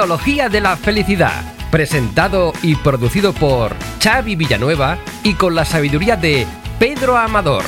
Tecnología de la Felicidad, presentado y producido por Xavi Villanueva y con la sabiduría de Pedro Amador.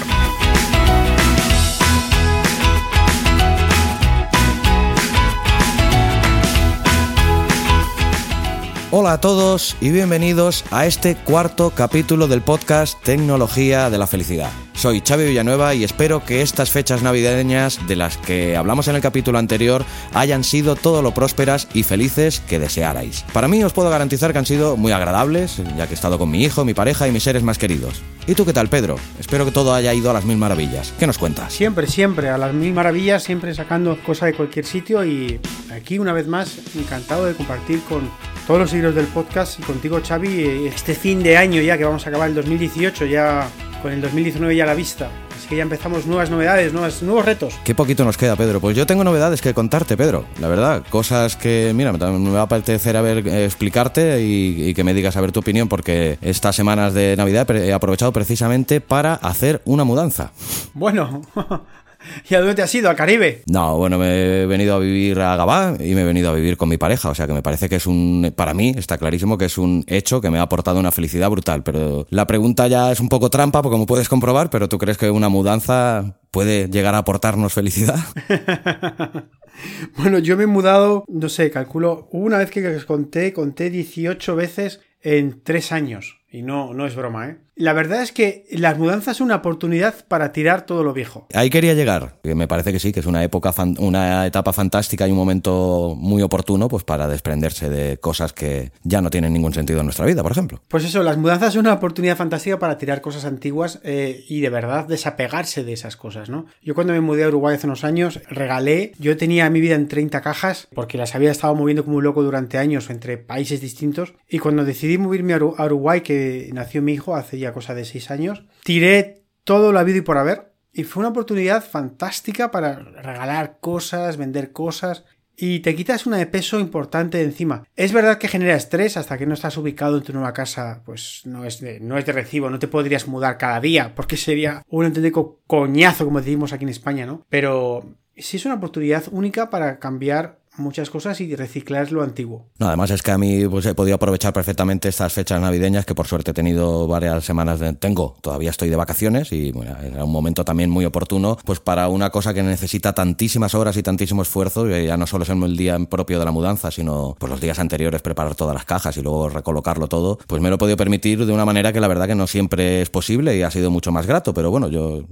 Hola a todos y bienvenidos a este cuarto capítulo del podcast Tecnología de la Felicidad. Soy Xavi Villanueva y espero que estas fechas navideñas de las que hablamos en el capítulo anterior hayan sido todo lo prósperas y felices que desearais. Para mí os puedo garantizar que han sido muy agradables, ya que he estado con mi hijo, mi pareja y mis seres más queridos. ¿Y tú qué tal, Pedro? Espero que todo haya ido a las mil maravillas. ¿Qué nos cuentas? Siempre, siempre, a las mil maravillas, siempre sacando cosas de cualquier sitio y aquí una vez más encantado de compartir con todos los seguidores del podcast y contigo, Xavi, este fin de año ya que vamos a acabar el 2018, ya con el 2019 ya a la vista. Así que ya empezamos nuevas novedades, nuevas, nuevos retos. Qué poquito nos queda, Pedro. Pues yo tengo novedades que contarte, Pedro. La verdad, cosas que, mira, me va a apetecer a ver, eh, explicarte y, y, que me digas a ver tu opinión, porque estas semanas de Navidad he aprovechado precisamente para hacer una mudanza. Bueno. ¿Y a dónde te has ido? ¿Al Caribe? No, bueno, me he venido a vivir a Gabá y me he venido a vivir con mi pareja. O sea que me parece que es un. Para mí está clarísimo que es un hecho que me ha aportado una felicidad brutal. Pero la pregunta ya es un poco trampa, como puedes comprobar, pero ¿tú crees que una mudanza puede llegar a aportarnos felicidad? bueno, yo me he mudado, no sé, calculo. Una vez que conté, conté 18 veces en 3 años. Y no, no es broma, ¿eh? La verdad es que las mudanzas son una oportunidad para tirar todo lo viejo. Ahí quería llegar, que me parece que sí, que es una época, una etapa fantástica y un momento muy oportuno, pues para desprenderse de cosas que ya no tienen ningún sentido en nuestra vida, por ejemplo. Pues eso, las mudanzas son una oportunidad fantástica para tirar cosas antiguas eh, y de verdad desapegarse de esas cosas, ¿no? Yo cuando me mudé a Uruguay hace unos años, regalé, yo tenía mi vida en 30 cajas, porque las había estado moviendo como un loco durante años entre países distintos, y cuando decidí moverme a Uruguay, que nació mi hijo hace ya cosa de seis años. Tiré todo lo habido y por haber. Y fue una oportunidad fantástica para regalar cosas, vender cosas. Y te quitas una de peso importante de encima. Es verdad que genera estrés hasta que no estás ubicado en tu nueva casa, pues no es de, no es de recibo, no te podrías mudar cada día, porque sería un auténtico coñazo, como decimos aquí en España, ¿no? Pero sí es una oportunidad única para cambiar muchas cosas y reciclar lo antiguo. No, además es que a mí pues, he podido aprovechar perfectamente estas fechas navideñas que por suerte he tenido varias semanas de... Tengo, todavía estoy de vacaciones y era un momento también muy oportuno pues para una cosa que necesita tantísimas horas y tantísimo esfuerzo, ya no solo es el día propio de la mudanza, sino pues los días anteriores preparar todas las cajas y luego recolocarlo todo, pues me lo he podido permitir de una manera que la verdad que no siempre es posible y ha sido mucho más grato, pero bueno, yo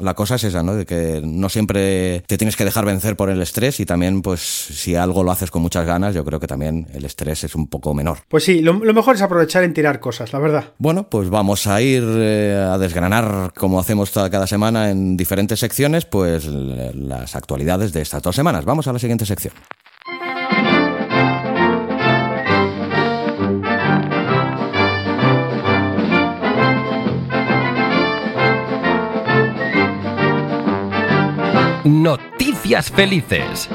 la cosa es esa, ¿no? De que no siempre te tienes que dejar vencer por el estrés y también pues si algo lo haces con muchas ganas, yo creo que también el estrés es un poco menor. Pues sí, lo, mejor es aprovechar en tirar cosas, la verdad. Bueno, pues vamos a ir eh, a desgranar, como hacemos cada semana en diferentes secciones, pues las actualidades de estas dos semanas. Vamos a la siguiente sección. Noticias felices.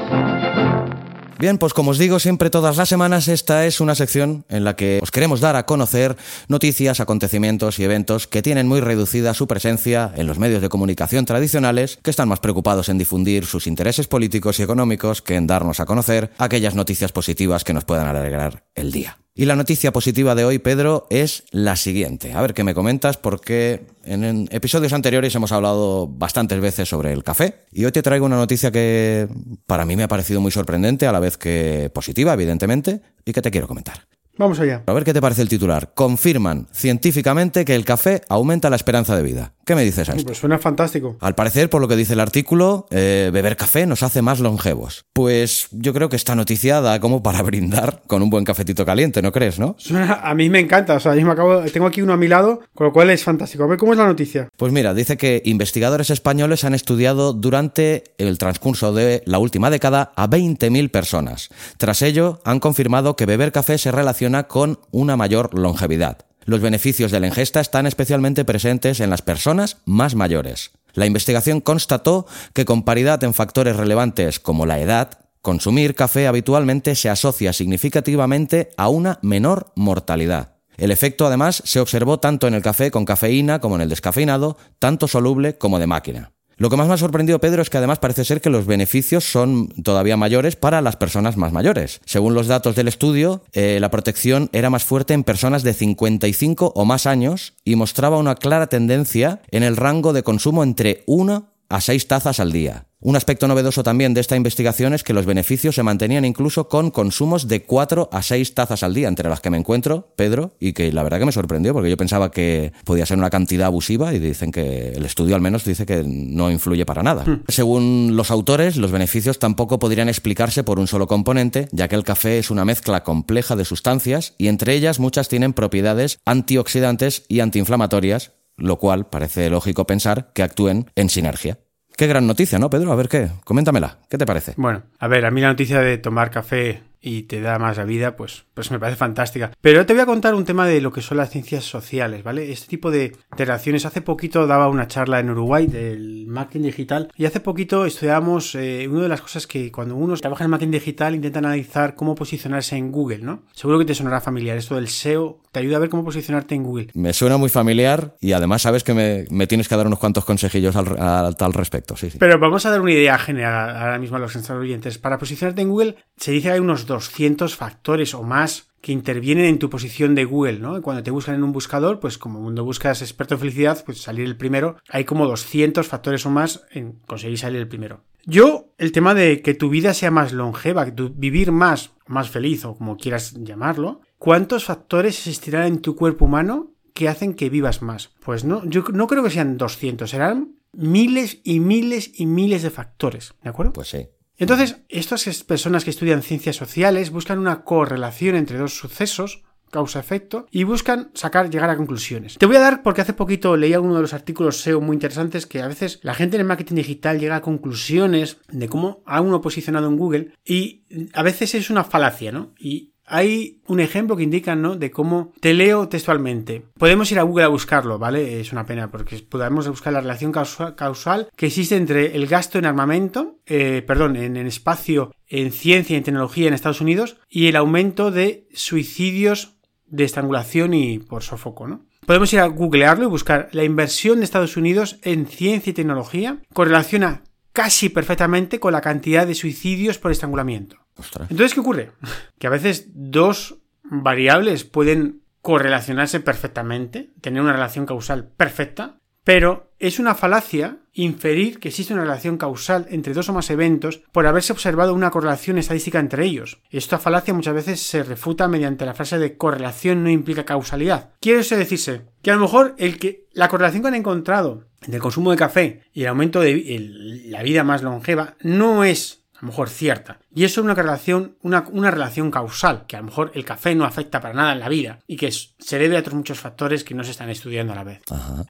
Bien, pues como os digo siempre todas las semanas, esta es una sección en la que os queremos dar a conocer noticias, acontecimientos y eventos que tienen muy reducida su presencia en los medios de comunicación tradicionales, que están más preocupados en difundir sus intereses políticos y económicos que en darnos a conocer aquellas noticias positivas que nos puedan alegrar el día. Y la noticia positiva de hoy, Pedro, es la siguiente. A ver qué me comentas, porque en episodios anteriores hemos hablado bastantes veces sobre el café. Y hoy te traigo una noticia que para mí me ha parecido muy sorprendente, a la vez que positiva, evidentemente, y que te quiero comentar. Vamos allá. A ver qué te parece el titular. Confirman científicamente que el café aumenta la esperanza de vida. ¿Qué me dices a esto? Pues suena fantástico. Al parecer, por lo que dice el artículo, eh, beber café nos hace más longevos. Pues yo creo que está noticiada como para brindar con un buen cafetito caliente, ¿no crees, no? Suena, a mí me encanta. O sea, yo me acabo, tengo aquí uno a mi lado, con lo cual es fantástico. A ver cómo es la noticia. Pues mira, dice que investigadores españoles han estudiado durante el transcurso de la última década a 20.000 personas. Tras ello, han confirmado que beber café se relaciona con una mayor longevidad. Los beneficios de la ingesta están especialmente presentes en las personas más mayores. La investigación constató que con paridad en factores relevantes como la edad, consumir café habitualmente se asocia significativamente a una menor mortalidad. El efecto además se observó tanto en el café con cafeína como en el descafeinado, tanto soluble como de máquina. Lo que más me ha sorprendido, Pedro, es que además parece ser que los beneficios son todavía mayores para las personas más mayores. Según los datos del estudio, eh, la protección era más fuerte en personas de 55 o más años y mostraba una clara tendencia en el rango de consumo entre 1 a 6 tazas al día. Un aspecto novedoso también de esta investigación es que los beneficios se mantenían incluso con consumos de 4 a 6 tazas al día, entre las que me encuentro, Pedro, y que la verdad que me sorprendió porque yo pensaba que podía ser una cantidad abusiva y dicen que el estudio al menos dice que no influye para nada. Hmm. Según los autores, los beneficios tampoco podrían explicarse por un solo componente, ya que el café es una mezcla compleja de sustancias y entre ellas muchas tienen propiedades antioxidantes y antiinflamatorias, lo cual parece lógico pensar que actúen en sinergia. Qué gran noticia, ¿no, Pedro? A ver qué, coméntamela, ¿qué te parece? Bueno, a ver, a mí la noticia de tomar café y te da más la vida, pues, pues me parece fantástica. Pero te voy a contar un tema de lo que son las ciencias sociales, ¿vale? Este tipo de, relaciones. Hace poquito daba una charla en Uruguay del marketing digital y hace poquito estudiamos eh, una de las cosas que cuando uno trabaja en marketing digital intenta analizar cómo posicionarse en Google, ¿no? Seguro que te sonará familiar. Esto del SEO te ayuda a ver cómo posicionarte en Google. Me suena muy familiar y además sabes que me, tienes que dar unos cuantos consejillos al, tal respecto, sí, sí. Pero vamos a dar una idea general ahora mismo a los oyentes. Para posicionarte en Google se dice que hay unos 200 factores o más que intervienen en tu posición de Google, ¿no? Cuando te buscan en un buscador, pues como cuando buscas experto en felicidad, pues salir el primero, hay como 200 factores o más en conseguir salir el primero. Yo, el tema de que tu vida sea más longeva, que tu vivir más, más feliz o como quieras llamarlo, ¿cuántos factores existirán en tu cuerpo humano que hacen que vivas más? Pues no, yo no creo que sean 200, serán miles y miles y miles de factores, ¿de acuerdo? Pues sí. Entonces, estas personas que estudian ciencias sociales buscan una correlación entre dos sucesos causa-efecto y buscan sacar, llegar a conclusiones. Te voy a dar, porque hace poquito leía uno de los artículos SEO muy interesantes, que a veces la gente en el marketing digital llega a conclusiones de cómo ha uno posicionado en Google y a veces es una falacia, ¿no? Y hay un ejemplo que indica, ¿no? De cómo te leo textualmente. Podemos ir a Google a buscarlo, ¿vale? Es una pena porque podemos buscar la relación causal que existe entre el gasto en armamento, eh, perdón, en, en espacio, en ciencia y en tecnología en Estados Unidos y el aumento de suicidios de estrangulación y por sofoco, ¿no? Podemos ir a googlearlo y buscar la inversión de Estados Unidos en ciencia y tecnología correlaciona casi perfectamente con la cantidad de suicidios por estrangulamiento. Entonces, ¿qué ocurre? Que a veces dos variables pueden correlacionarse perfectamente, tener una relación causal perfecta, pero es una falacia inferir que existe una relación causal entre dos o más eventos por haberse observado una correlación estadística entre ellos. Esta falacia muchas veces se refuta mediante la frase de correlación no implica causalidad. Quiere decirse que a lo mejor el que la correlación que han encontrado entre el consumo de café y el aumento de la vida más longeva no es a lo mejor cierta. Y eso es una relación, una, una, relación causal, que a lo mejor el café no afecta para nada en la vida y que se debe a otros muchos factores que no se están estudiando a la vez.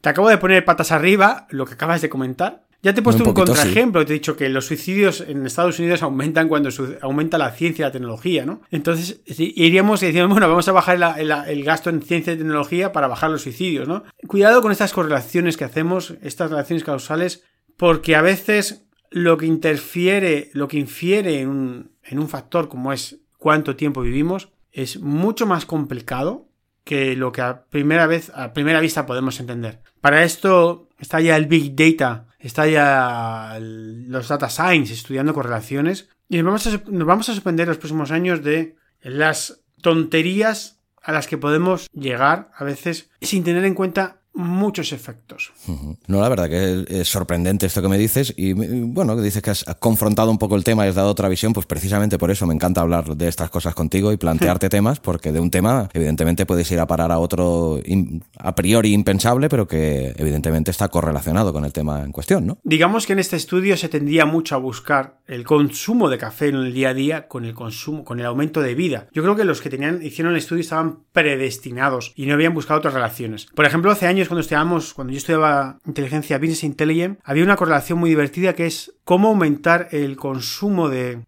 Te acabo de poner patas arriba lo que acabas de comentar. Ya te he puesto un, contraejemplo, te he dicho que los suicidios en Estados Unidos aumentan cuando aumenta la ciencia y la tecnología, ¿no? Entonces iríamos y decíamos, bueno, vamos a bajar el gasto en ciencia y tecnología para bajar los suicidios, ¿no? Cuidado con estas correlaciones que hacemos, estas relaciones causales, porque a veces lo que interfiere, lo que infiere en un, en un factor como es cuánto tiempo vivimos, es mucho más complicado que lo que a primera vez, a primera vista podemos entender. Para esto está ya el Big Data, está ya los Data Science estudiando correlaciones y nos vamos, a, nos vamos a sorprender los próximos años de las tonterías a las que podemos llegar a veces sin tener en cuenta muchos efectos. No, la verdad que es sorprendente esto que me dices y bueno, que dices que has confrontado un poco el tema y has dado otra visión, pues precisamente por eso me encanta hablar de estas cosas contigo y plantearte temas, porque de un tema evidentemente puedes ir a parar a otro a priori impensable, pero que evidentemente está correlacionado con el tema en cuestión, ¿no? Digamos que en este estudio se tendría mucho a buscar el consumo de café en el día a día con el consumo, con el aumento de vida. Yo creo que los que tenían, hicieron el estudio estaban predestinados y no habían buscado otras relaciones. Por ejemplo, hace años cuando estudiábamos, cuando yo estudiaba inteligencia business intelligence, había una correlación muy divertida que es cómo aumentar el consumo de,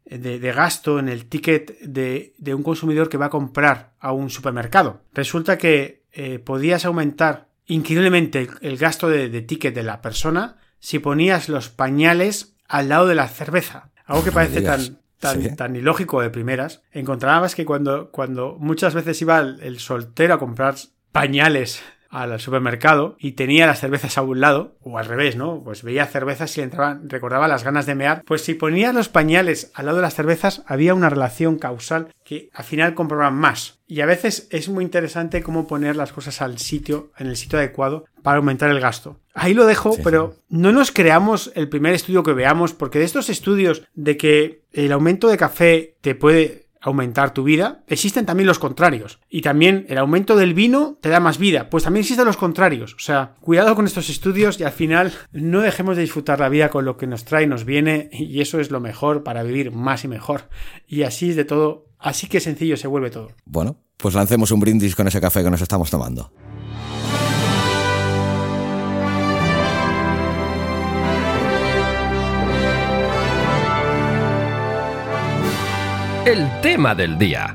gasto en el ticket de, un consumidor que va a comprar a un supermercado. Resulta que eh, podías aumentar increíblemente el, gasto de, ticket de la persona si ponías los pañales al lado de la cerveza. Algo que parece tan, tan, tan, ilógico de primeras, encontrabas que cuando, cuando muchas veces iba el soltero a comprar pañales al supermercado y tenía las cervezas a un lado, o al revés, ¿no? Pues veía cervezas y le entraban, recordaba las ganas de mear. Pues si ponía los pañales al lado de las cervezas, había una relación causal que al final comprobaban más. Y a veces es muy interesante cómo poner las cosas al sitio, en el sitio adecuado, para aumentar el gasto. Ahí lo dejo, pero no nos creamos el primer estudio que veamos, porque de estos estudios de que el aumento de café te puede aumentar tu vida, existen también los contrarios. Y también el aumento del vino te da más vida. Pues también existen los contrarios. O sea, cuidado con estos estudios y al final no dejemos de disfrutar la vida con lo que nos trae y nos viene. Y eso es lo mejor para vivir más y mejor. Y así es de todo. Así que sencillo se vuelve todo. Bueno, pues lancemos un brindis con ese café que nos estamos tomando. El tema del día.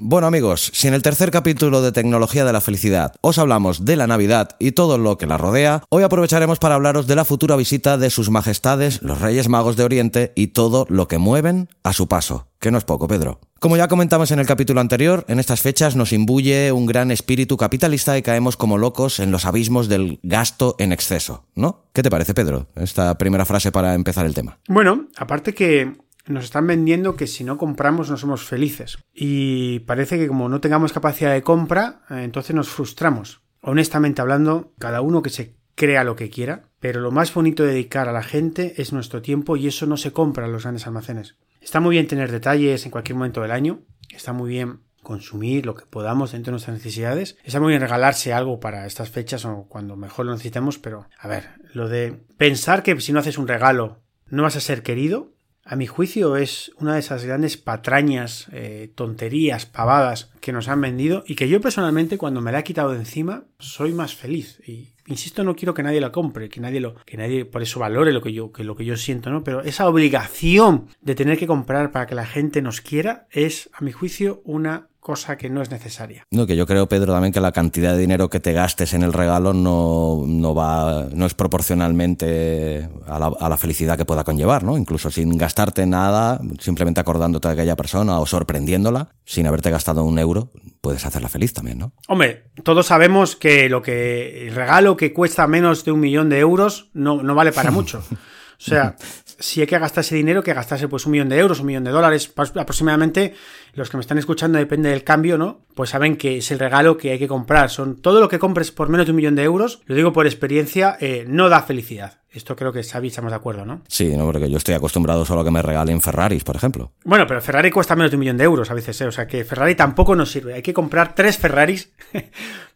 Bueno amigos, si en el tercer capítulo de Tecnología de la Felicidad os hablamos de la Navidad y todo lo que la rodea, hoy aprovecharemos para hablaros de la futura visita de sus majestades, los Reyes Magos de Oriente y todo lo que mueven a su paso, que no es poco, Pedro. Como ya comentamos en el capítulo anterior, en estas fechas nos imbuye un gran espíritu capitalista y caemos como locos en los abismos del gasto en exceso, ¿no? ¿Qué te parece, Pedro? Esta primera frase para empezar el tema. Bueno, aparte que nos están vendiendo que si no compramos no somos felices. Y parece que como no tengamos capacidad de compra, eh, entonces nos frustramos. Honestamente hablando, cada uno que se crea lo que quiera, pero lo más bonito de dedicar a la gente es nuestro tiempo y eso no se compra en los grandes almacenes. Está muy bien tener detalles en cualquier momento del año, está muy bien consumir lo que podamos dentro de nuestras necesidades. Está muy bien regalarse algo para estas fechas o cuando mejor lo necesitemos, pero a ver, lo de pensar que si no haces un regalo no vas a ser querido, a mi juicio es una de esas grandes patrañas, eh, tonterías, pavadas que nos han vendido y que yo personalmente cuando me la he quitado de encima soy más feliz y insisto no quiero que nadie la compre, que nadie lo que nadie por eso valore lo que yo que lo que yo siento, ¿no? Pero esa obligación de tener que comprar para que la gente nos quiera es a mi juicio una cosa que no es necesaria. No, que yo creo, Pedro, también que la cantidad de dinero que te gastes en el regalo no, no va, no es proporcionalmente a la, a la, felicidad que pueda conllevar, ¿no? Incluso sin gastarte nada, simplemente acordándote de aquella persona o sorprendiéndola, sin haberte gastado un euro, puedes hacerla feliz también, ¿no? Hombre, todos sabemos que lo que el regalo que cuesta menos de un millón de euros no, no vale para mucho. O sea, si hay que gastar ese dinero, que gastarse pues un millón de euros, un millón de dólares, aproximadamente, los que me están escuchando depende del cambio, ¿no? Pues saben que es el regalo que hay que comprar. Son todo lo que compres por menos de un millón de euros, lo digo por experiencia, eh, no da felicidad. Esto creo que Xavi estamos de acuerdo, ¿no? Sí, no, porque yo estoy acostumbrado solo a que me regalen Ferraris, por ejemplo. Bueno, pero Ferrari cuesta menos de un millón de euros a veces, ¿eh? O sea que Ferrari tampoco nos sirve. Hay que comprar tres Ferraris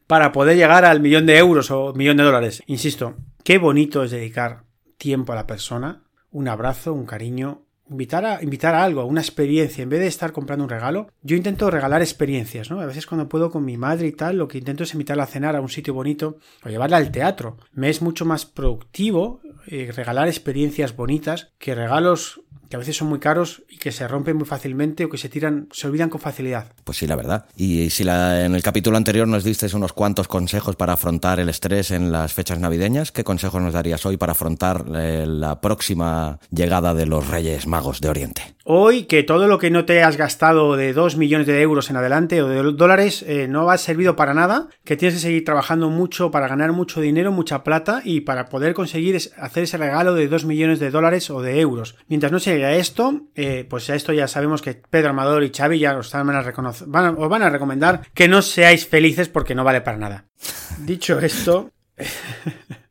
para poder llegar al millón de euros o millón de dólares. Insisto, qué bonito es dedicar tiempo a la persona, un abrazo, un cariño, invitar a, invitar a algo, a una experiencia, en vez de estar comprando un regalo, yo intento regalar experiencias, ¿no? A veces cuando puedo con mi madre y tal, lo que intento es invitarla a cenar a un sitio bonito o llevarla al teatro. Me es mucho más productivo eh, regalar experiencias bonitas que regalos que a veces son muy caros y que se rompen muy fácilmente o que se tiran, se olvidan con facilidad. Pues sí, la verdad. Y si la, en el capítulo anterior nos diste unos cuantos consejos para afrontar el estrés en las fechas navideñas, ¿qué consejos nos darías hoy para afrontar eh, la próxima llegada de los Reyes Magos de Oriente? Hoy que todo lo que no te has gastado de 2 millones de euros en adelante o de dólares eh, no va a servido para nada, que tienes que seguir trabajando mucho para ganar mucho dinero, mucha plata y para poder conseguir hacer ese regalo de 2 millones de dólares o de euros. Mientras no se a esto, eh, pues a esto ya sabemos que Pedro Amador y Xavi ya os van a, reconocer, van os van a recomendar que no seáis felices porque no vale para nada. Dicho esto...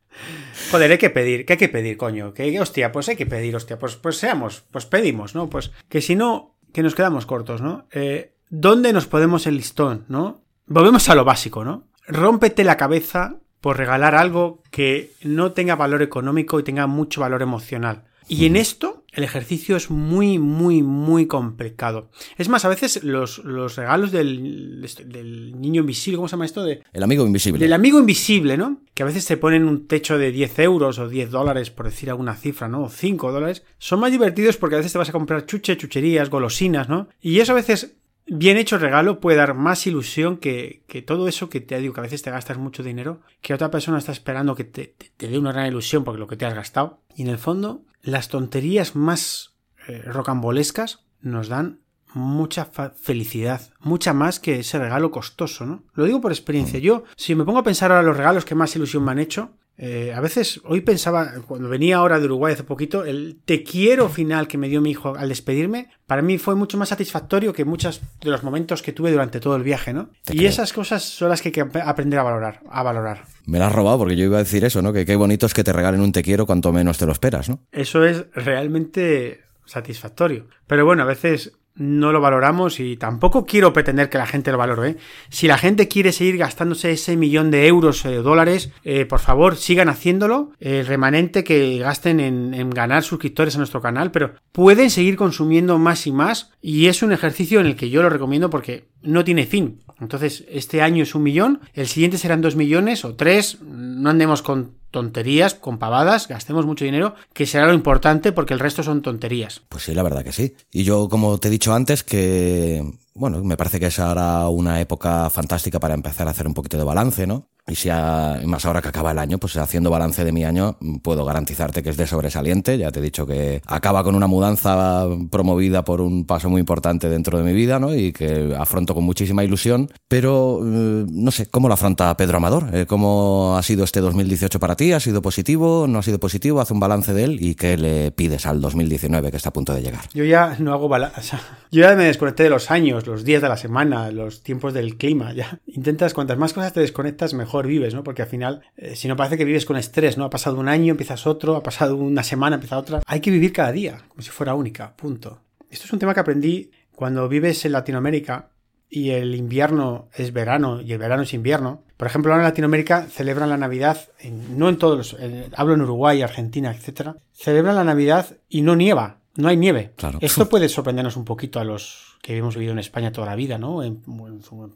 Joder, hay que pedir, ¿qué hay que pedir, coño? Que, hostia, pues hay que pedir, hostia, pues, pues seamos, pues pedimos, ¿no? Pues que si no, que nos quedamos cortos, ¿no? Eh, ¿Dónde nos podemos el listón, ¿no? Volvemos a lo básico, ¿no? Rómpete la cabeza por regalar algo que no tenga valor económico y tenga mucho valor emocional. Y en esto el ejercicio es muy, muy, muy complicado. Es más, a veces los, los regalos del, del, niño invisible, ¿cómo se llama esto? De, el amigo invisible. Del amigo invisible, ¿no? Que a veces te ponen un techo de 10 euros o 10 dólares, por decir alguna cifra, ¿no? O 5 dólares. Son más divertidos porque a veces te vas a comprar chuche, chucherías, golosinas, ¿no? Y eso a veces bien hecho el regalo puede dar más ilusión que, que, todo eso que te digo, que a veces te gastas mucho dinero, que otra persona está esperando que te, te, te dé una gran ilusión porque lo que te has gastado. Y en el fondo, las tonterías más eh, rocambolescas nos dan mucha felicidad, mucha más que ese regalo costoso, ¿no? Lo digo por experiencia. Yo, si me pongo a pensar ahora los regalos que más ilusión me han hecho, eh, a veces, hoy pensaba, cuando venía ahora de Uruguay hace poquito, el te quiero final que me dio mi hijo al despedirme, para mí fue mucho más satisfactorio que muchos de los momentos que tuve durante todo el viaje, ¿no? y esas cosas son las que hay que aprender a valorar, a valorar. Me la has robado porque yo iba a decir eso, ¿no? Que qué bonito es que te regalen un te quiero cuanto menos te lo esperas, ¿no? Eso es realmente satisfactorio. Pero bueno, a veces no lo valoramos y tampoco quiero pretender que la gente lo valore. ¿eh? Si la gente quiere seguir gastándose ese millón de euros o de dólares, eh, por favor sigan haciéndolo. El remanente que gasten en, en, ganar suscriptores a nuestro canal, pero pueden seguir consumiendo más y más y es un ejercicio en el que yo lo recomiendo porque no tiene fin. Entonces, este año es un millón, el siguiente serán dos millones o tres, no andemos con tonterías, con pavadas, gastemos mucho dinero, que será lo importante porque el resto son tonterías. Pues sí, la verdad que sí. Y yo, como te he dicho antes, que bueno, me parece que es ahora una época fantástica para empezar a hacer un poquito de balance, ¿no? Y si más ahora que acaba el año, pues haciendo balance de mi año, puedo garantizarte que es de sobresaliente. Ya te he dicho que acaba con una mudanza promovida por un paso muy importante dentro de mi vida, ¿no? Y que afronto con muchísima ilusión. Pero eh, no sé, ¿cómo lo afronta Pedro Amador? Eh, ¿Cómo ha sido este 2018 para ti? ¿Ha sido positivo? ¿No ha sido positivo? Haz un balance de él y ¿qué le pides al 2019 que está a punto de llegar? Yo ya no hago balance. Yo ya me desconecté de los años, los días de la semana, los tiempos del clima. Ya intentas, cuantas más cosas te desconectas, mejor vives, ¿no? Porque al final, eh, si no parece que vives con estrés, ¿no? Ha pasado un año, empiezas otro, ha pasado una semana, empieza otra. Hay que vivir cada día, como si fuera única, punto. Esto es un tema que aprendí cuando vives en Latinoamérica y el invierno es verano y el verano es invierno. Por ejemplo, ahora en Latinoamérica celebran la Navidad, no en todos los, hablo en Uruguay, Argentina, etcétera, celebran la Navidad y no nieva, no hay nieve. Claro. Esto puede sorprendernos un poquito a los que hemos vivido en España toda la vida, ¿no? En,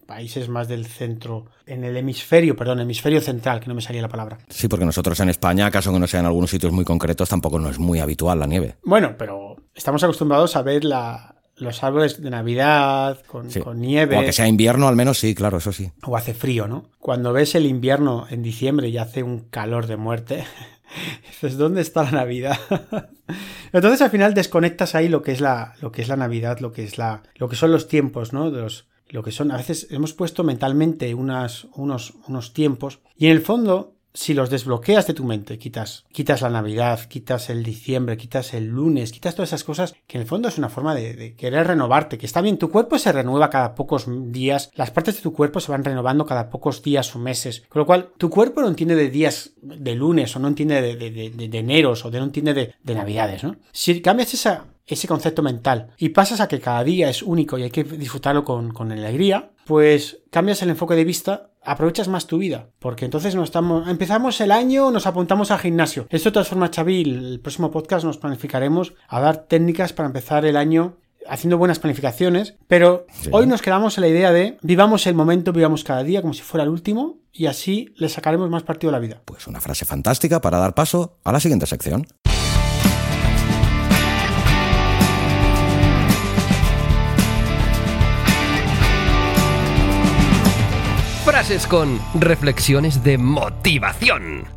países más del centro, en el hemisferio, perdón, hemisferio central, que no me salía la palabra. Sí, porque nosotros en España, acaso que no sea en algunos sitios muy concretos, tampoco no es muy habitual la nieve. Bueno, pero estamos acostumbrados a ver la, los árboles de Navidad con, con nieve. O que sea invierno, al menos sí, claro, eso sí. O hace frío, ¿no? Cuando ves el invierno en diciembre y hace un calor de muerte, dices, ¿dónde está la Navidad? Entonces al final desconectas ahí lo que es la, lo que es la Navidad, lo que es la, lo que son los tiempos, ¿no? Los, lo que son, a veces hemos puesto mentalmente unas, unos, unos tiempos y en el fondo si los desbloqueas de tu mente, quitas, quitas la Navidad, quitas el diciembre, quitas el lunes, quitas todas esas cosas, que en el fondo es una forma de, querer renovarte, que está bien, tu cuerpo se renueva cada pocos días, las partes de tu cuerpo se van renovando cada pocos días o meses, con lo cual tu cuerpo no entiende de días de lunes o no entiende de, de, de, de eneros o no entiende de, navidades, ¿no? Si cambias ese concepto mental y pasas a que cada día es único y hay que disfrutarlo con, con alegría, pues cambias el enfoque de vista aprovechas más tu vida. Porque entonces no estamos. Empezamos el año, nos apuntamos al gimnasio. Esto de todas formas, Xavi, el próximo podcast nos planificaremos a dar técnicas para empezar el año haciendo buenas planificaciones, pero hoy nos quedamos en la idea de vivamos el momento, vivamos cada día como si fuera el último y así le sacaremos más partido a la vida. Pues una frase fantástica para dar paso a la siguiente sección. Frases con reflexiones de motivación.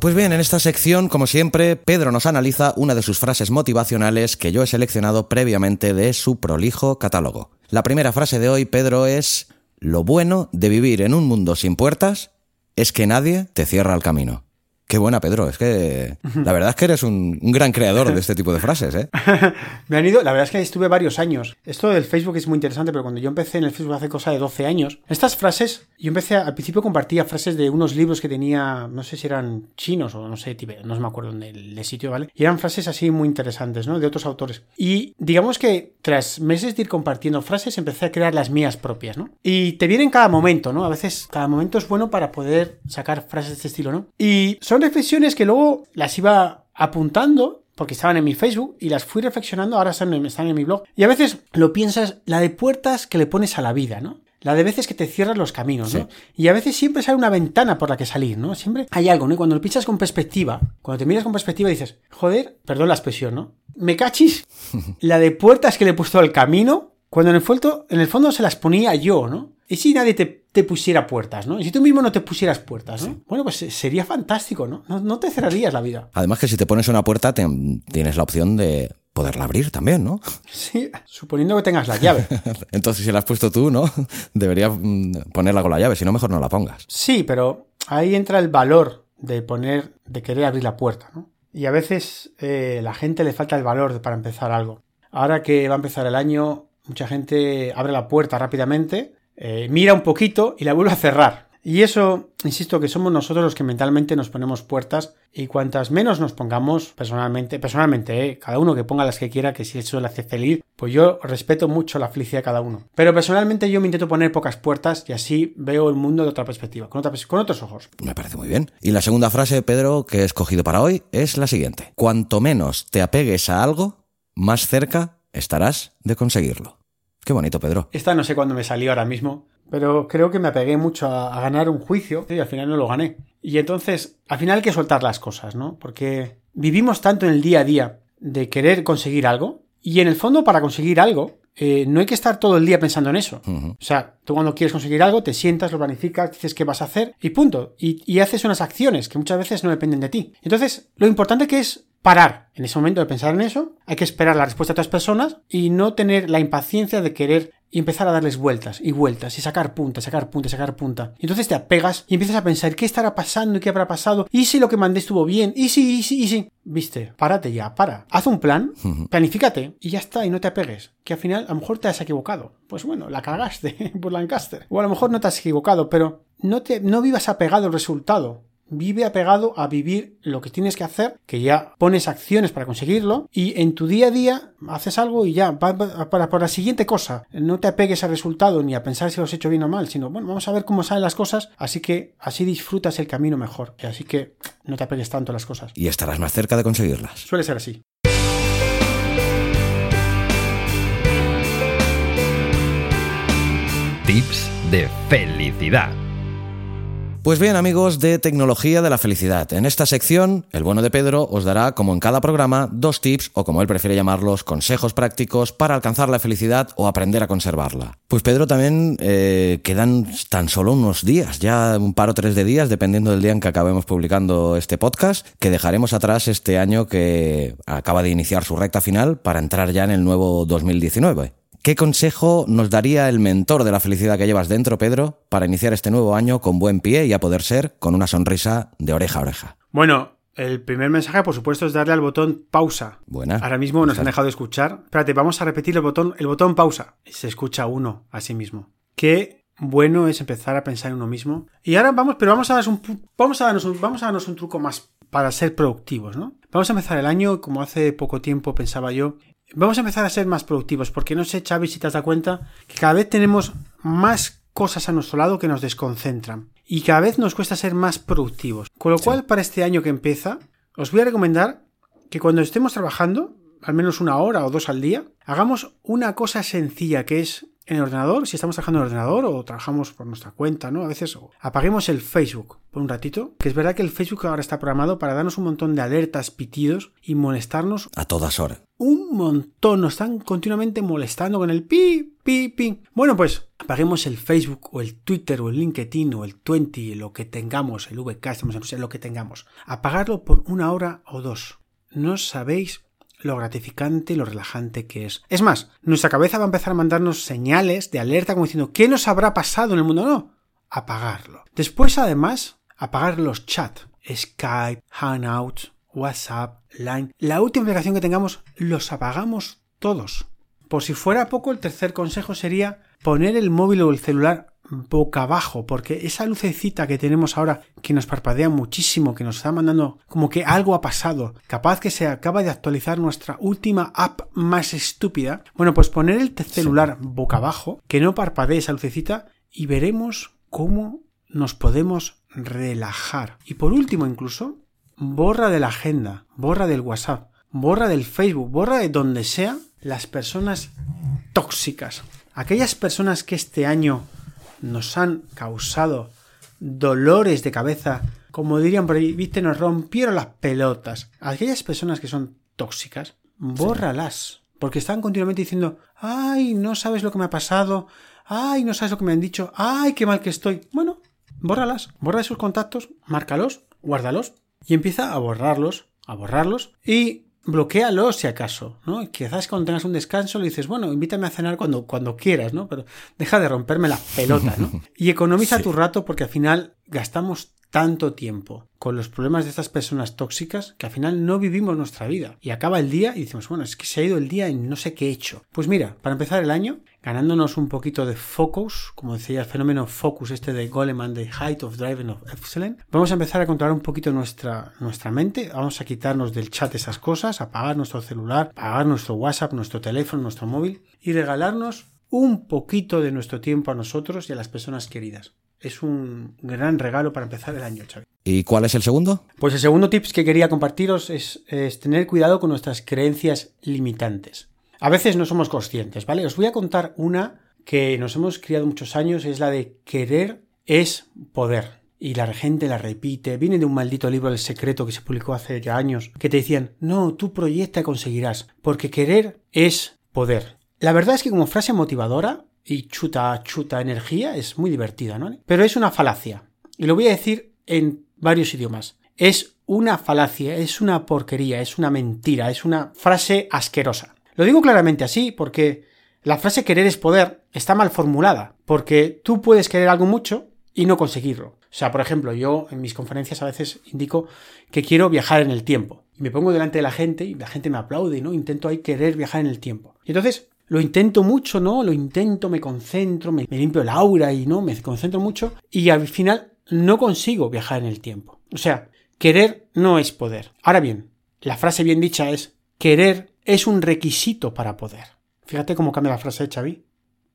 Pues bien, en esta sección, como siempre, Pedro nos analiza una de sus frases motivacionales que yo he seleccionado previamente de su prolijo catálogo. La primera frase de hoy, Pedro, es, lo bueno de vivir en un mundo sin puertas es que nadie te cierra el camino. Qué buena, Pedro. Es que la verdad es que eres un, gran creador de este tipo de frases, ¿eh? Me han ido, la verdad es que estuve varios años. Esto del Facebook es muy interesante, pero cuando yo empecé en el Facebook hace cosa de 12 años, estas frases, yo empecé, al principio compartía frases de unos libros que tenía, no sé si eran chinos o no sé, no me acuerdo del sitio, ¿vale? Y eran frases así muy interesantes, ¿no? De otros autores. Y digamos que tras meses de ir compartiendo frases, empecé a crear las mías propias, ¿no? Y te vienen cada momento, ¿no? A veces cada momento es bueno para poder sacar frases de este estilo, ¿no? Y son reflexiones que luego las iba apuntando porque estaban en mi Facebook y las fui reflexionando, ahora están en, están en mi blog. Y a veces lo piensas, la de puertas que le pones a la vida, ¿no? La de veces que te cierras los caminos, ¿no? Y a veces siempre sale una ventana por la que salir, ¿no? Siempre hay algo, ¿no? Y cuando lo piensas con perspectiva, cuando te miras con perspectiva dices, joder, perdón la expresión, ¿no? Me cachis la de puertas que le he puesto al camino, cuando en el, fondo, en el fondo se las ponía yo, ¿no? ¿Y si nadie te, te, pusiera puertas, no? Y si tú mismo no te pusieras puertas, ¿no? Bueno, pues sería fantástico, ¿no? ¿no? te cerrarías la vida. Además que si te pones una puerta tienes la opción de poderla abrir también, ¿no? Sí, suponiendo que tengas la llave. Entonces, si la has puesto tú, ¿no? Deberías mm, ponerla con la llave, si no, mejor no la pongas. Sí, pero ahí entra el valor de poner, de querer abrir la puerta, ¿no? Y a veces eh, la gente le falta el valor para empezar algo. Ahora que va a empezar el año, mucha gente abre la puerta rápidamente, eh, mira un poquito y la vuelve a cerrar. Y eso, insisto, que somos nosotros los que mentalmente nos ponemos puertas y cuantas menos nos pongamos, personalmente, personalmente, ¿eh? cada uno que ponga las que quiera, que si eso le hace feliz, pues yo respeto mucho la felicidad de cada uno. Pero personalmente yo me intento poner pocas puertas y así veo el mundo de otra perspectiva, con, con otros ojos. Me parece muy bien. Y la segunda frase, Pedro, que he escogido para hoy es la siguiente. Cuanto menos te apegues a algo, más cerca estarás de conseguirlo. Qué bonito, Pedro. Esta no sé cuándo me salió ahora mismo, pero creo que me apegué mucho a, ganar un juicio y al final no lo gané. Y entonces, al final hay que soltar las cosas, ¿no? Porque vivimos tanto en el día a día de querer conseguir algo y en el fondo para conseguir algo eh, no hay que estar todo el día pensando en eso. O sea, tú cuando quieres conseguir algo, te sientas, lo planificas, dices qué vas a hacer y punto. Y, y, haces unas acciones que muchas veces no dependen de ti. Entonces, lo importante que es parar en ese momento de pensar en eso, hay que esperar la respuesta de otras personas y no tener la impaciencia de querer y empezar a darles vueltas y vueltas y sacar punta, sacar punta, sacar punta. Y entonces te apegas y empiezas a pensar qué estará pasando y qué habrá pasado. Y si lo que mandé estuvo bien, y si, y si, y si. Viste, párate ya, para. Haz un plan, planifícate y ya está, y no te apegues. Que al final a lo mejor te has equivocado. Pues bueno, la cagaste por Lancaster. O a lo mejor no te has equivocado, pero no te, no vivas apegado al resultado. Vive apegado a vivir lo que tienes que hacer, que ya pones acciones para conseguirlo, y en tu día a día haces algo y ya, para, para, la siguiente cosa. No te apegues al resultado ni a pensar si lo has hecho bien o mal, sino, bueno, vamos a ver cómo salen las cosas, así que así disfrutas el camino mejor. Así que no te apegues tanto a las cosas. Y estarás más cerca de conseguirlas. Suele ser así. Tips de felicidad. Pues bien amigos de Tecnología de la Felicidad, en esta sección el bueno de Pedro os dará, como en cada programa, dos tips o como él prefiere llamarlos, consejos prácticos para alcanzar la felicidad o aprender a conservarla. Pues Pedro también eh, quedan tan solo unos días, ya un par o tres de días, dependiendo del día en que acabemos publicando este podcast, que dejaremos atrás este año que acaba de iniciar su recta final para entrar ya en el nuevo 2019. ¿Qué consejo nos daría el mentor de la felicidad que llevas dentro, Pedro, para iniciar este nuevo año con buen pie y a poder ser con una sonrisa de oreja a oreja? Bueno, el primer mensaje, por supuesto, es darle al botón pausa. Buena. Ahora mismo nos han dejado de escuchar. Espérate, vamos a repetir el botón, el botón pausa. Se escucha uno a sí mismo. Qué bueno es empezar a pensar en uno mismo. Y ahora vamos, pero vamos a darnos un, vamos a darnos un, vamos a darnos un truco más para ser productivos, ¿no? Vamos a empezar el año, como hace poco tiempo pensaba yo, Vamos a empezar a ser más productivos, porque no sé, Xavi, si te has dado cuenta que cada vez tenemos más cosas a nuestro lado que nos desconcentran. Y cada vez nos cuesta ser más productivos. Con lo cual, para este año que empieza, os voy a recomendar que cuando estemos trabajando, al menos una hora o dos al día, hagamos una cosa sencilla que es en el ordenador, si estamos trabajando en el ordenador o trabajamos por nuestra cuenta, ¿no? A veces apaguemos el Facebook por un ratito, que es verdad que el Facebook ahora está programado para darnos un montón de alertas, pitidos y molestarnos a todas horas. Un montón, nos están continuamente molestando con el pi, pi, pi. Bueno, pues apaguemos el Facebook o el Twitter o el LinkedIn o el 20, lo que tengamos, el VK, estamos en lo que tengamos. Apagarlo por una hora o dos. No sabéis lo gratificante y lo relajante que es. Es más, nuestra cabeza va a empezar a mandarnos señales de alerta como diciendo ¿qué nos habrá pasado en el mundo? No, apagarlo. Después, además, apagar los chats. Skype, Hangouts, WhatsApp, Line. La última aplicación que tengamos, los apagamos todos. Por si fuera poco, el tercer consejo sería poner el móvil o el celular boca abajo, porque esa lucecita que tenemos ahora, que nos parpadea muchísimo, que nos está mandando como que algo ha pasado, capaz que se acaba de actualizar nuestra última app más estúpida, bueno, pues poner el celular boca abajo, que no parpadee esa lucecita, y veremos cómo nos podemos relajar. Y por último, incluso, borra de la agenda, borra del WhatsApp, borra del Facebook, borra de donde sea las personas tóxicas. Aquellas personas que este año nos han causado dolores de cabeza, como dirían por ahí, viste, nos rompieron las pelotas. Aquellas personas que son tóxicas, bórralas. Porque están continuamente diciendo, ay, no sabes lo que me ha pasado, ay, no sabes lo que me han dicho, ay, qué mal que estoy. Bueno, bórralas, borra esos contactos, márcalos, guárdalos y empieza a borrarlos, a borrarlos y bloquealo si acaso, ¿no? Quizás cuando tengas un descanso le dices, bueno, invítame a cenar cuando, cuando quieras, ¿no? Pero deja de romperme la pelota, ¿no? Y economiza tu rato porque al final gastamos tanto tiempo con los problemas de estas personas tóxicas que al final no vivimos nuestra vida. Y acaba el día y decimos, bueno, es que se ha ido el día y no sé qué he hecho. Pues mira, para empezar el año, ganándonos un poquito de focus, como decía el fenómeno focus este de Goleman, de Height of Driving of Excellence, vamos a empezar a controlar un poquito nuestra, nuestra mente, vamos a quitarnos del chat esas cosas, apagar nuestro celular, apagar nuestro WhatsApp, nuestro teléfono, nuestro móvil y regalarnos un poquito de nuestro tiempo a nosotros y a las personas queridas es un gran regalo para empezar el año, Xavi. ¿Y cuál es el segundo? Pues el segundo tips que quería compartiros es, tener cuidado con nuestras creencias limitantes. A veces no somos conscientes, ¿vale? Os voy a contar una que nos hemos criado muchos años, es la de querer es poder. Y la gente la repite, viene de un maldito libro El secreto que se publicó hace ya años, que te decían, no, tú proyecta y conseguirás, porque querer es poder. La verdad es que como frase motivadora y chuta, chuta energía es muy divertida, ¿no? Pero es una falacia. Y lo voy a decir en varios idiomas. Es una falacia, es una porquería, es una mentira, es una frase asquerosa. Lo digo claramente así porque la frase querer es poder está mal formulada, porque tú puedes querer algo mucho y no conseguirlo. O sea, por ejemplo, yo en mis conferencias a veces indico que quiero viajar en el tiempo. Y me pongo delante de la gente y la gente me aplaude, ¿no? Intento ahí querer viajar en el tiempo. Y entonces lo intento mucho, ¿no? Lo intento, me concentro, me, limpio el aura y no, me concentro mucho y al final no consigo viajar en el tiempo. O sea, querer no es poder. Ahora bien, la frase bien dicha es querer es un requisito para poder. Fíjate cómo cambia la frase, Xavi.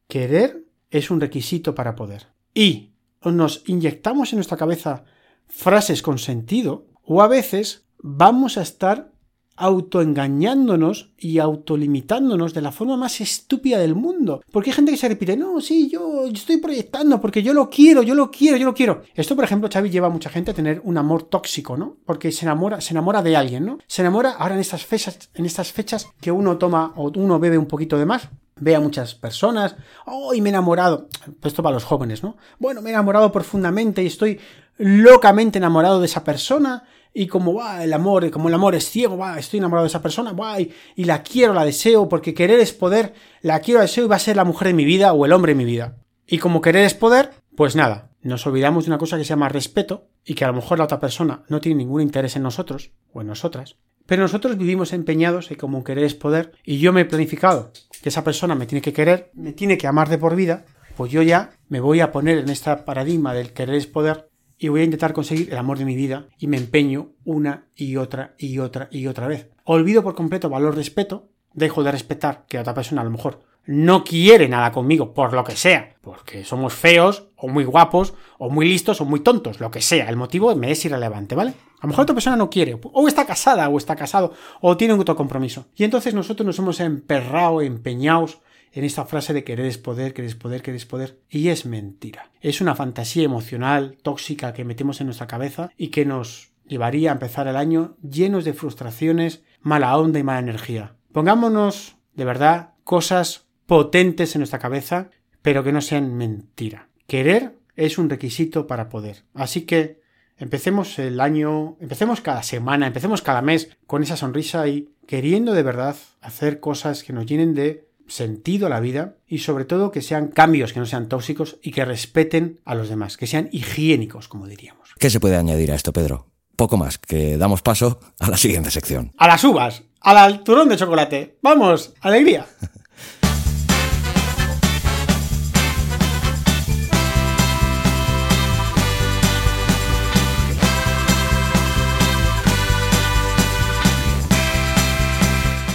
Querer es un requisito para poder. Y nos inyectamos en nuestra cabeza frases con sentido o a veces vamos a estar autoengañándonos y autolimitándonos de la forma más estúpida del mundo. Porque hay gente que se repite, no, sí, yo, estoy proyectando porque yo lo quiero, yo lo quiero, yo lo quiero. Esto, por ejemplo, Xavi lleva a mucha gente a tener un amor tóxico, ¿no? Porque se enamora, se enamora de alguien, ¿no? Se enamora ahora en estas fechas, en estas fechas que uno toma o uno bebe un poquito de más, ve a muchas personas, oh, y me he enamorado. Esto para los jóvenes, ¿no? Bueno, me he enamorado profundamente y estoy locamente enamorado de esa persona y como va el amor, como el amor es ciego, va, estoy enamorado de esa persona, va, y, la quiero, la deseo, porque querer es poder, la quiero, la deseo y va a ser la mujer de mi vida o el hombre de mi vida. Y como querer es poder, pues nada, nos olvidamos de una cosa que se llama respeto y que a lo mejor la otra persona no tiene ningún interés en nosotros o en nosotras. Pero nosotros vivimos empeñados en como querer es poder y yo me he planificado que esa persona me tiene que querer, me tiene que amar de por vida, pues yo ya me voy a poner en este paradigma del querer es poder y voy a intentar conseguir el amor de mi vida y me empeño una y otra y otra y otra vez. Olvido por completo valor respeto, dejo de respetar que otra persona a lo mejor no quiere nada conmigo por lo que sea, porque somos feos o muy guapos o muy listos o muy tontos, lo que sea, el motivo me es irrelevante, ¿vale? A lo mejor otra persona no quiere, o está casada o está casado o tiene un otro compromiso. Y entonces nosotros nos hemos emperrado, empeñados en esta frase de querer es poder, querer es poder, querer es poder. Y es mentira. Es una fantasía emocional, tóxica que metemos en nuestra cabeza y que nos llevaría a empezar el año llenos de frustraciones, mala onda y mala energía. Pongámonos, de verdad, cosas potentes en nuestra cabeza, pero que no sean mentira. Querer es un requisito para poder. Así que empecemos el año, empecemos cada semana, empecemos cada mes con esa sonrisa y queriendo de verdad hacer cosas que nos llenen de sentido a la vida y sobre todo que sean cambios que no sean tóxicos y que respeten a los demás, que sean higiénicos, como diríamos. ¿Qué se puede añadir a esto, Pedro? Poco más, que damos paso a la siguiente sección. A las uvas, al turón de chocolate. Vamos, alegría.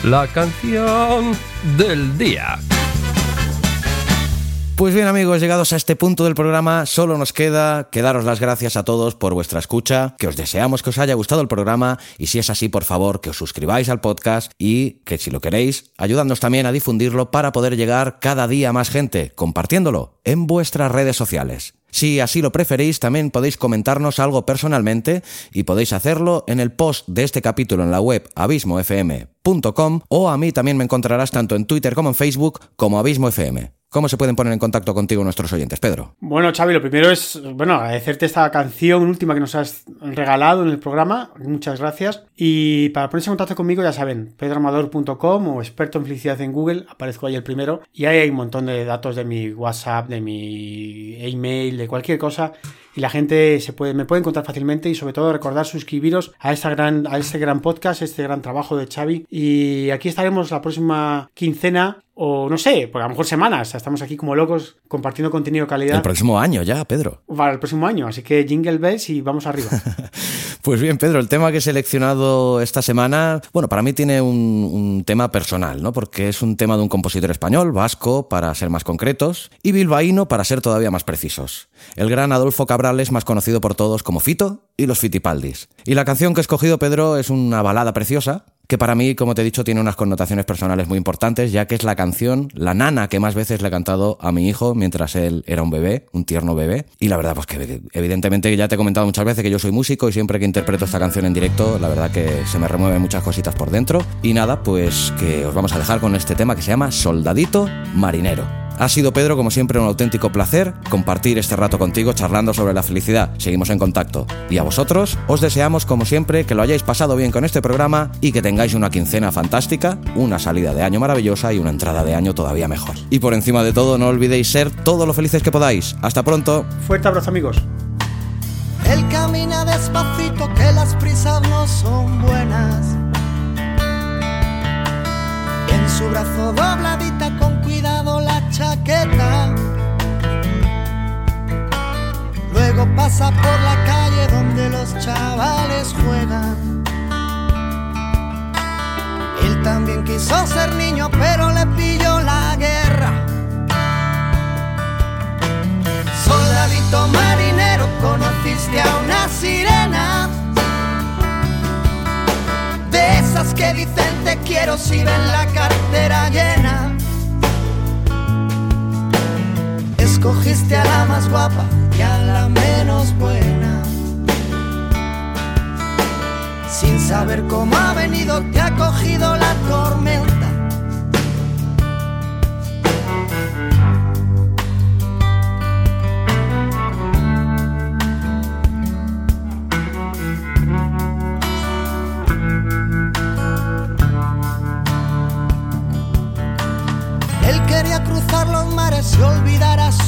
La canción del día. Pues bien amigos, llegados a este punto del programa, solo nos queda que daros las gracias a todos por vuestra escucha, que os deseamos que os haya gustado el programa y si es así, por favor, que os suscribáis al podcast y que si lo queréis, ayudadnos también a difundirlo para poder llegar cada día a más gente, compartiéndolo en vuestras redes sociales. Si así lo preferís, también podéis comentarnos algo personalmente y podéis hacerlo en el post de este capítulo en la web abismofm.com abismofm.com o a mí también me encontrarás tanto en Twitter como en Facebook como Abismo FM. ¿Cómo se pueden poner en contacto contigo nuestros oyentes, Pedro? Bueno, Xavi, lo primero es, bueno, agradecerte esta canción última que nos has regalado en el programa. Muchas gracias. Y para ponerse en contacto conmigo, ya saben, pedroamador.com o experto en felicidad en Google, aparezco ahí el primero. Y ahí hay un montón de datos de mi WhatsApp, de mi email, de cualquier cosa y la gente se puede, me puede encontrar fácilmente y sobre todo recordar suscribiros a, gran, a este gran podcast, este gran trabajo de Xavi. Y aquí estaremos la próxima quincena o no sé, por a lo mejor semanas. Estamos aquí como locos compartiendo contenido de calidad. El próximo año ya, Pedro. Para el próximo año, así que jingle bells y vamos arriba. pues bien, Pedro, el tema que he seleccionado esta semana, bueno, para mí tiene un, un, tema personal, ¿no? Porque es un tema de un compositor español, vasco, para ser más concretos, y bilbaíno, para ser todavía más precisos. El gran Adolfo Cabral es más conocido por todos como Fito y los Fitipaldis. Y la canción que he escogido, Pedro, es una balada preciosa, que para mí, como te he dicho, tiene unas connotaciones personales muy importantes, ya que es la canción, la nana que más veces le he cantado a mi hijo mientras él era un bebé, un tierno bebé. Y la verdad, pues que evidentemente ya te he comentado muchas veces que yo soy músico y siempre que interpreto esta canción en directo, la verdad que se me remueven muchas cositas por dentro. Y nada, pues que os vamos a dejar con este tema que se llama Soldadito Marinero. Ha sido Pedro, como siempre, un auténtico placer compartir este rato contigo charlando sobre la felicidad. Seguimos en contacto. Y a vosotros, os deseamos, como siempre, que lo hayáis pasado bien con este programa y que tengáis una quincena fantástica, una salida de año maravillosa y una entrada de año todavía mejor. Y por encima de todo, no olvidéis ser todo lo felices que podáis. Hasta pronto. Fuerte abrazo, amigos. Él camina despacito, que las prisas no son buenas. En su brazo dobladita con chaqueta. Luego pasa por la calle donde los chavales juegan. Él también quiso ser niño, pero le pilló la guerra. Soldadito marinero, conociste a una sirena. De esas que dicen te quiero si ven la cartera llena. Escogiste a la más guapa y a la menos buena. Sin saber cómo ha venido, te ha cogido la tormenta. Él quería cruzar los mares y olvidar a su